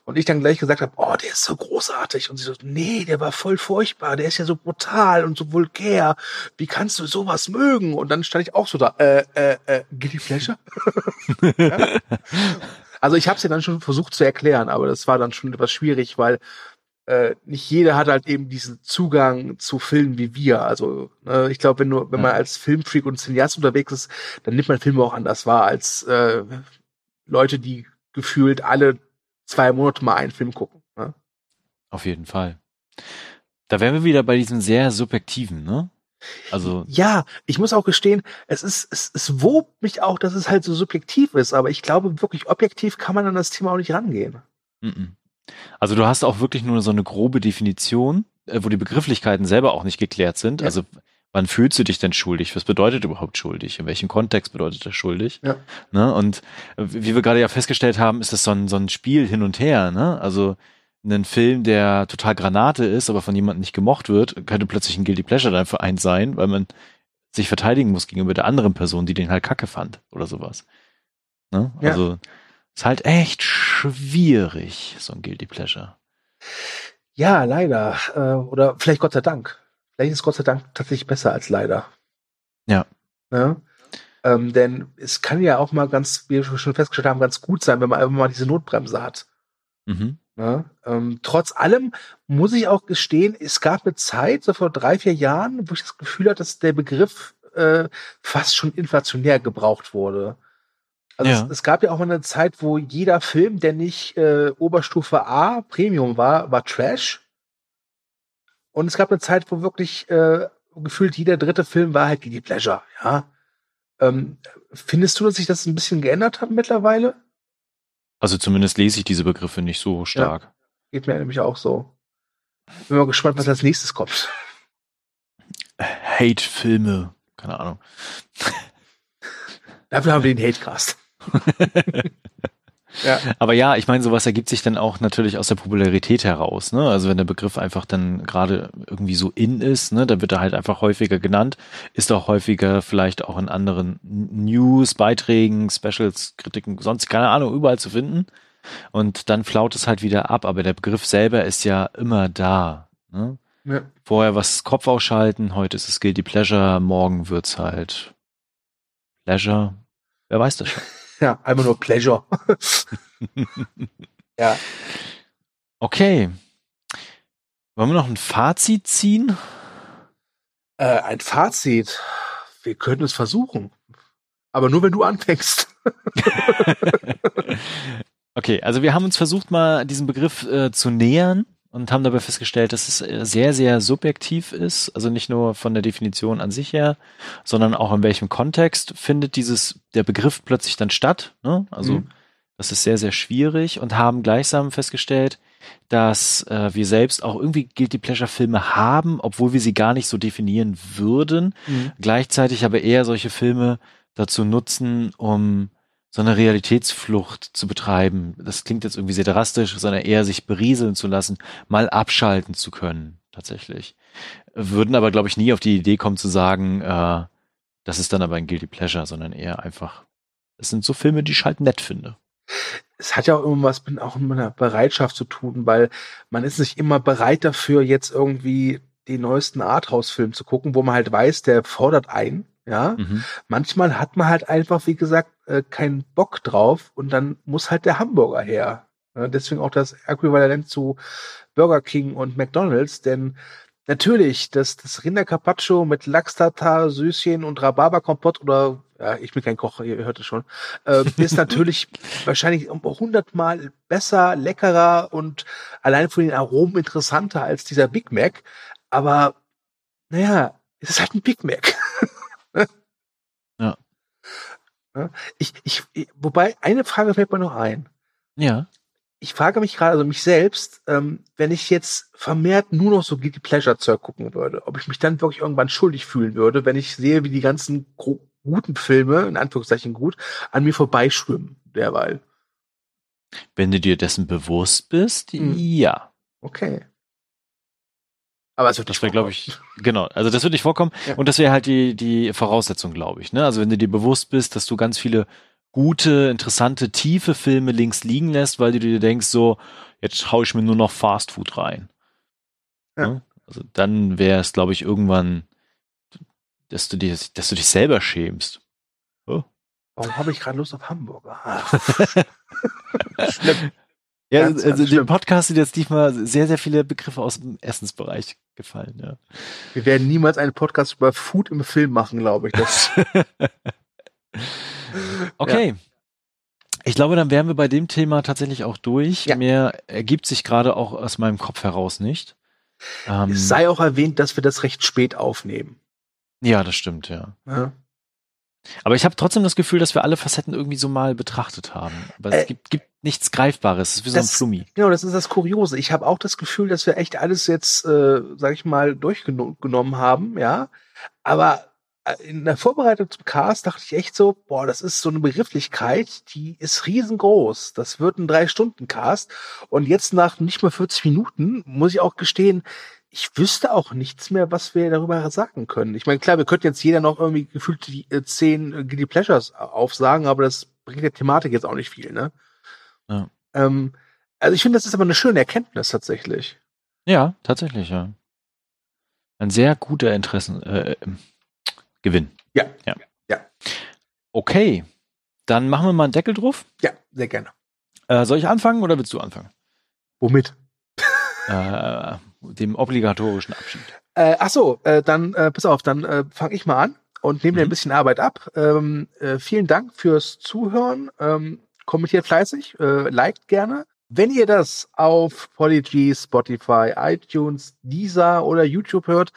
S5: Und ich dann gleich gesagt habe, oh, der ist so großartig. Und sie so, nee, der war voll furchtbar, der ist ja so brutal und so vulgär. Wie kannst du sowas mögen? Und dann stand ich auch so da, äh, äh, äh, Guilty Pleasure? ja? Also ich habe es ja dann schon versucht zu erklären, aber das war dann schon etwas schwierig, weil äh, nicht jeder hat halt eben diesen Zugang zu Filmen wie wir. Also äh, ich glaube, wenn du, wenn man als Filmfreak und Cineast unterwegs ist, dann nimmt man Filme auch anders wahr als äh, Leute, die gefühlt alle zwei Monate mal einen Film gucken. Ne?
S4: Auf jeden Fall. Da wären wir wieder bei diesem sehr subjektiven, ne? Also,
S5: Ja, ich muss auch gestehen, es ist, es, es wobt mich auch, dass es halt so subjektiv ist, aber ich glaube, wirklich objektiv kann man an das Thema auch nicht rangehen.
S4: mhm. Also du hast auch wirklich nur so eine grobe Definition, äh, wo die Begrifflichkeiten selber auch nicht geklärt sind.
S5: Ja.
S4: Also wann fühlst du dich denn schuldig? Was bedeutet überhaupt schuldig? In welchem Kontext bedeutet das schuldig?
S5: Ja.
S4: Ne? Und äh, wie wir gerade ja festgestellt haben, ist das so ein, so ein Spiel hin und her. Ne? Also ein Film, der total Granate ist, aber von jemandem nicht gemocht wird, könnte plötzlich ein Guilty Pleasure dann für einen sein, weil man sich verteidigen muss gegenüber der anderen Person, die den halt kacke fand oder sowas. Ne?
S5: Ja.
S4: Also ist halt echt schwierig, so ein Guilty Pleasure.
S5: Ja, leider. Äh, oder vielleicht Gott sei Dank. Vielleicht ist Gott sei Dank tatsächlich besser als leider.
S4: Ja.
S5: Ne? Ähm, denn es kann ja auch mal ganz, wie wir schon festgestellt haben, ganz gut sein, wenn man einfach mal diese Notbremse hat.
S4: Mhm.
S5: Ja, ähm, trotz allem muss ich auch gestehen, es gab eine Zeit, so vor drei, vier Jahren, wo ich das Gefühl hatte, dass der Begriff äh, fast schon inflationär gebraucht wurde. Also
S4: Ja.
S5: es, es gab ja auch mal eine Zeit, wo jeder Film, der nicht äh, Oberstufe A Premium war, war Trash. Und es gab eine Zeit, wo wirklich äh, gefühlt jeder dritte Film war halt Guilty Pleasure, ja. Ähm, findest du, dass sich das ein bisschen geändert hat mittlerweile?
S4: Also zumindest lese ich diese Begriffe nicht so stark.
S5: Geht mir nämlich auch so. Bin mal gespannt, was als nächstes kommt.
S4: Hate-Filme, keine Ahnung.
S5: Dafür haben wir den Hatecast. ja.
S4: Aber ja, ich meine, sowas ergibt sich dann auch natürlich aus der Popularität heraus. Ne? Also wenn der Begriff einfach dann gerade irgendwie so in ist, ne, dann wird er halt einfach häufiger genannt, ist auch häufiger vielleicht auch in anderen News, Beiträgen, Specials, Kritiken, sonst keine Ahnung, überall zu finden. Und dann flaut es halt wieder ab. Aber der Begriff selber ist ja immer da. Ne?
S5: ja.
S4: Vorher was Kopf ausschalten, heute ist es Guilty Pleasure, morgen wird's halt Pleasure. Wer weiß das schon.
S5: Ja, einfach nur Pleasure. ja.
S4: Okay. Wollen wir noch ein Fazit ziehen?
S5: Äh, ein Fazit. Wir können es versuchen. Aber nur wenn du anfängst.
S4: Okay, also wir haben uns versucht, mal diesem Begriff äh, zu nähern und haben dabei festgestellt, dass es äh, sehr, sehr subjektiv ist. Also nicht nur von der Definition an sich her, sondern auch in welchem Kontext findet dieses, der Begriff plötzlich dann statt. Ne? Also
S5: Mhm.
S4: das ist sehr, sehr schwierig und haben gleichsam festgestellt, dass äh, wir selbst auch irgendwie Guilty Pleasure Filme haben, obwohl wir sie gar nicht so definieren würden. gleichzeitig aber eher solche Filme dazu nutzen, um so eine Realitätsflucht zu betreiben. Das klingt jetzt irgendwie sehr drastisch, sondern eher sich berieseln zu lassen, mal abschalten zu können, tatsächlich. Würden aber, glaube ich, nie auf die Idee kommen zu sagen, äh, das ist dann aber ein Guilty Pleasure, sondern eher einfach, es sind so Filme, die ich halt nett finde.
S5: Es hat ja auch immer was mit auch mit einer Bereitschaft zu tun, weil man ist nicht immer bereit dafür, jetzt irgendwie den neuesten Arthouse-Film zu gucken, wo man halt weiß, der fordert ein. Ja,
S4: Mhm.
S5: manchmal hat man halt einfach, wie gesagt, äh, keinen Bock drauf und dann muss halt der Hamburger her. Ja, deswegen auch das Äquivalent zu Burger King und McDonalds, denn natürlich, das, das Rindercarpaccio mit Lachs-Tartar, Süßchen und Rhabarberkompott oder, ja, ich bin kein Koch, ihr hört es schon, äh, ist natürlich wahrscheinlich um hundertmal besser, leckerer und allein von den Aromen interessanter als dieser Big Mac. Aber, naja, es ist halt ein Big Mac.
S4: Ja.
S5: Ja, Ich, ich, ich- wobei, eine Frage fällt mir noch ein.
S4: Ja.
S5: Ich frage mich gerade, also mich selbst, ähm, wenn ich jetzt vermehrt nur noch so Guilty Pleasure Zeug gucken würde, ob ich mich dann wirklich irgendwann schuldig fühlen würde, wenn ich sehe, wie die ganzen guten Filme, in Anführungszeichen gut, an mir vorbeischwimmen, derweil.
S4: Wenn du dir dessen bewusst bist,
S5: Mhm.
S4: ja.
S5: Okay. Aber es wird
S4: Das
S5: nicht
S4: wäre, glaube ich, genau. Also das würde nicht vorkommen.
S5: Ja.
S4: Und das wäre halt die, die Voraussetzung, glaube ich. Ne? Also wenn du dir bewusst bist, dass du ganz viele gute, interessante, tiefe Filme links liegen lässt, weil du dir denkst, so, jetzt hau ich mir nur noch Fast Food rein.
S5: Ja.
S4: Ne? Also dann wäre es, glaube ich, irgendwann, dass du, dir, dass du dich selber schämst.
S5: Warum habe ich gerade Lust auf Hamburger? Schlimm.
S4: Ja,
S5: Ganz,
S4: also
S5: ganz
S4: dem. Podcast sind jetzt diesmal sehr, sehr viele Begriffe aus dem Essensbereich gefallen. Ja.
S5: Wir werden niemals einen Podcast über Food im Film machen, glaube ich. Das,
S4: Okay. Ich glaube, dann wären wir bei dem Thema tatsächlich auch durch.
S5: Ja.
S4: Mehr ergibt sich gerade auch aus meinem Kopf heraus nicht. Ähm,
S5: es sei auch erwähnt, dass wir das recht spät aufnehmen.
S4: ja, das stimmt, ja.
S5: Ja.
S4: Aber ich habe trotzdem das Gefühl, dass wir alle Facetten irgendwie so mal betrachtet haben. Aber es
S5: Äh,
S4: gibt, gibt nichts Greifbares. Es ist wie so ein
S5: das-
S4: Flummi.
S5: Genau, das ist das Kuriose. Ich habe auch das Gefühl, dass wir echt alles jetzt, äh, sag ich mal, durchgenommen haben, ja. Aber äh, in der Vorbereitung zum Cast dachte ich echt so, boah, das ist so eine Begrifflichkeit, die ist riesengroß. Das wird ein Drei-Stunden-Cast. Und jetzt nach nicht mal 40 Minuten muss ich auch gestehen, ich wüsste auch nichts mehr, was wir darüber sagen können. Ich meine, klar, wir könnten jetzt jeder noch irgendwie gefühlt die äh, zehn äh, Guilty Pleasures aufsagen, aber das bringt der Thematik jetzt auch nicht viel, ne?
S4: Ja.
S5: Ähm, also ich finde, das ist aber eine schöne Erkenntnis tatsächlich.
S4: Ja, tatsächlich, ja. Ein sehr guter Interessen äh, Gewinn.
S5: Ja.
S4: ja.
S5: Ja.
S4: Okay. Dann machen wir mal einen Deckel drauf.
S5: Ja, sehr gerne.
S4: Äh, soll ich anfangen oder willst du anfangen?
S5: Womit?
S4: Äh, dem obligatorischen Abschied.
S5: Äh, ach so, äh, dann äh, pass auf, dann äh, fange ich mal an und nehme dir ein
S4: Mhm.
S5: bisschen Arbeit ab. Ähm, äh, vielen Dank fürs Zuhören. Ähm, kommentiert fleißig, äh, liked gerne. Wenn ihr das auf Polyg, Spotify, iTunes, Deezer oder YouTube hört,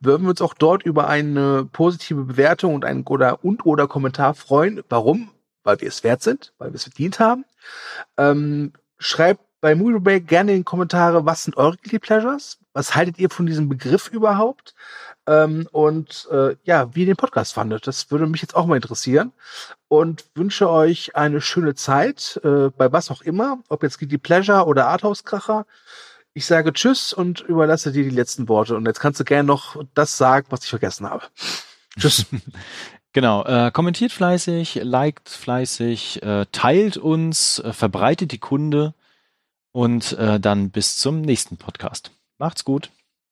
S5: würden wir uns auch dort über eine positive Bewertung und ein oder und oder Kommentar freuen. Warum? Weil wir es wert sind, weil wir es verdient haben. Ähm, schreibt bei Movie Break gerne in die Kommentare, was sind eure Guilty Pleasures? Was haltet ihr von diesem Begriff überhaupt? Ähm, und äh, ja, wie ihr den Podcast fandet. Das würde mich jetzt auch mal interessieren. Und wünsche euch eine schöne Zeit, äh, bei was auch immer, ob jetzt Guilty Pleasure oder Arthouse-Kracher. Ich sage Tschüss und überlasse dir die letzten Worte. Und jetzt kannst du gerne noch das sagen, was ich vergessen habe. Tschüss.
S4: Genau, äh, kommentiert fleißig, liked fleißig, äh, teilt uns, äh, verbreitet die Kunde und äh, dann bis zum nächsten Podcast. Macht's gut.